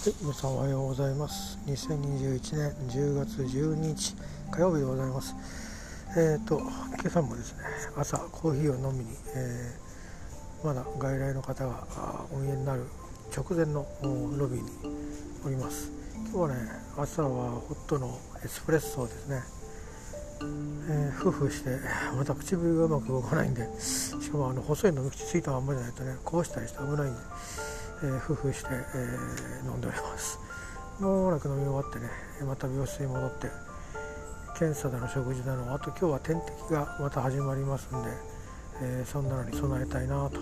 はい、皆さんおはようございます。2021年10月12日火曜日でございます。えっ、と今朝もですね、朝コーヒーを飲みに、えーまだ外来の方がお見えになる直前のロビーにおります。今日はね、朝はホットのエスプレッソですね、えー、夫婦してまた唇がうまく動かないんでしかもあの細い飲み口ついたまんまじゃないとねこうしたりして危ないんで、えー、夫婦して、えー飲んでおります。もうなく飲み終わってねまた病室に戻って検査だの食事だのあと今日は点滴がまた始まりますんで、えーそんなのに備えたいなと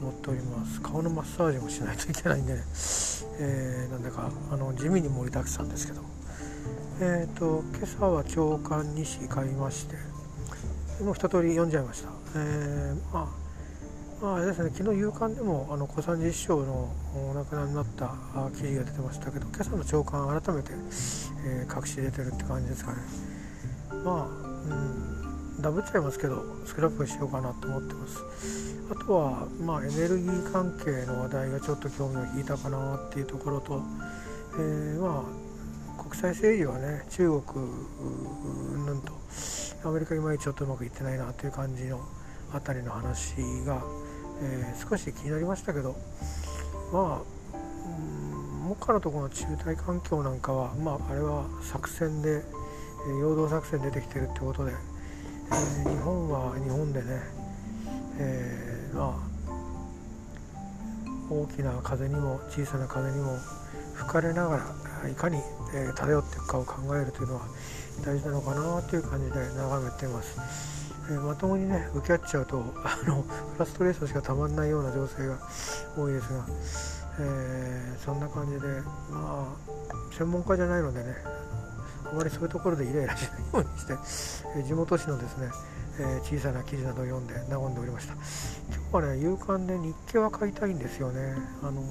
思っております。顔のマッサージもしないといけないんでね、えーなんだかあの地味に盛りだくさんですけどえー、と今朝は長官2紙買いましてもう一通り読んじゃいました、えーまあ、まああれですね昨日夕刊でもあの小三治師匠のお亡くなりになった記事が出てましたけど今朝の長官改めて、えー隠し出てるって感じですかね。まあ、うん、ダブっちゃいますけどスクラップしようかなと思ってます。あとは、まあ、エネルギー関係の話題がちょっと興味を引いたかなっていうところと、えーまあ国際政治はね中国うんぬんとアメリカいまいちちょっとうまくいってないなという感じのあたりの話が、えー少し気になりましたけどまあうん目下のところの中台環境なんかは、まあ、あれは作戦で、えー陽動作戦出てきてるってことで、えー日本は日本でね、えーまあ大きな風にも小さな風にも吹かれながらいかに、えー漂っていくかを考えるというのは大事なのかなという感じで眺めています、えまともにね受け合っちゃうとあのフラストレーションしかたまんないような情勢が多いですが、えーそんな感じでまあ専門家じゃないのでねあまりそういうところでイライラしないようにして、えー地元紙のですね、えー小さな記事などを読んで和んでおりました。今日はね夕刊で日経は買いたいんですよね。あの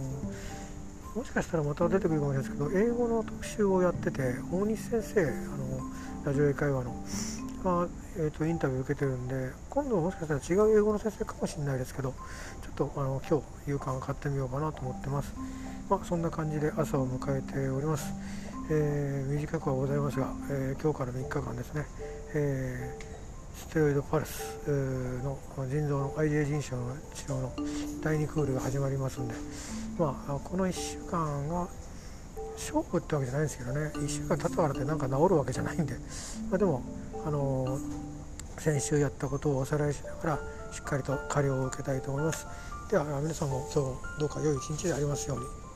もしかしたらまた出てくるかもしれないですけど英語の特集をやってて大西先生あのラジオ英会話のが、えー、とインタビュー受けてるんで今度もしかしたら違う英語の先生かもしれないですけどちょっとあの今日夕刊買ってみようかなと思ってます。まあそんな感じで朝を迎えております、えー短くはございますが、えー今日から3日間ですね、えーステロイドパルスえーの腎臓の IJ 腎症の治療の第2クールが始まりますんで、まあ、この1週間が勝負ってわけじゃないんですけどね。1週間経ったからってなんか治るわけじゃないんで、まあ、でも、あのー先週やったことをおさらいしながらしっかりと加療を受けたいと思います。では皆さんも今日どうか良い一日でありますように。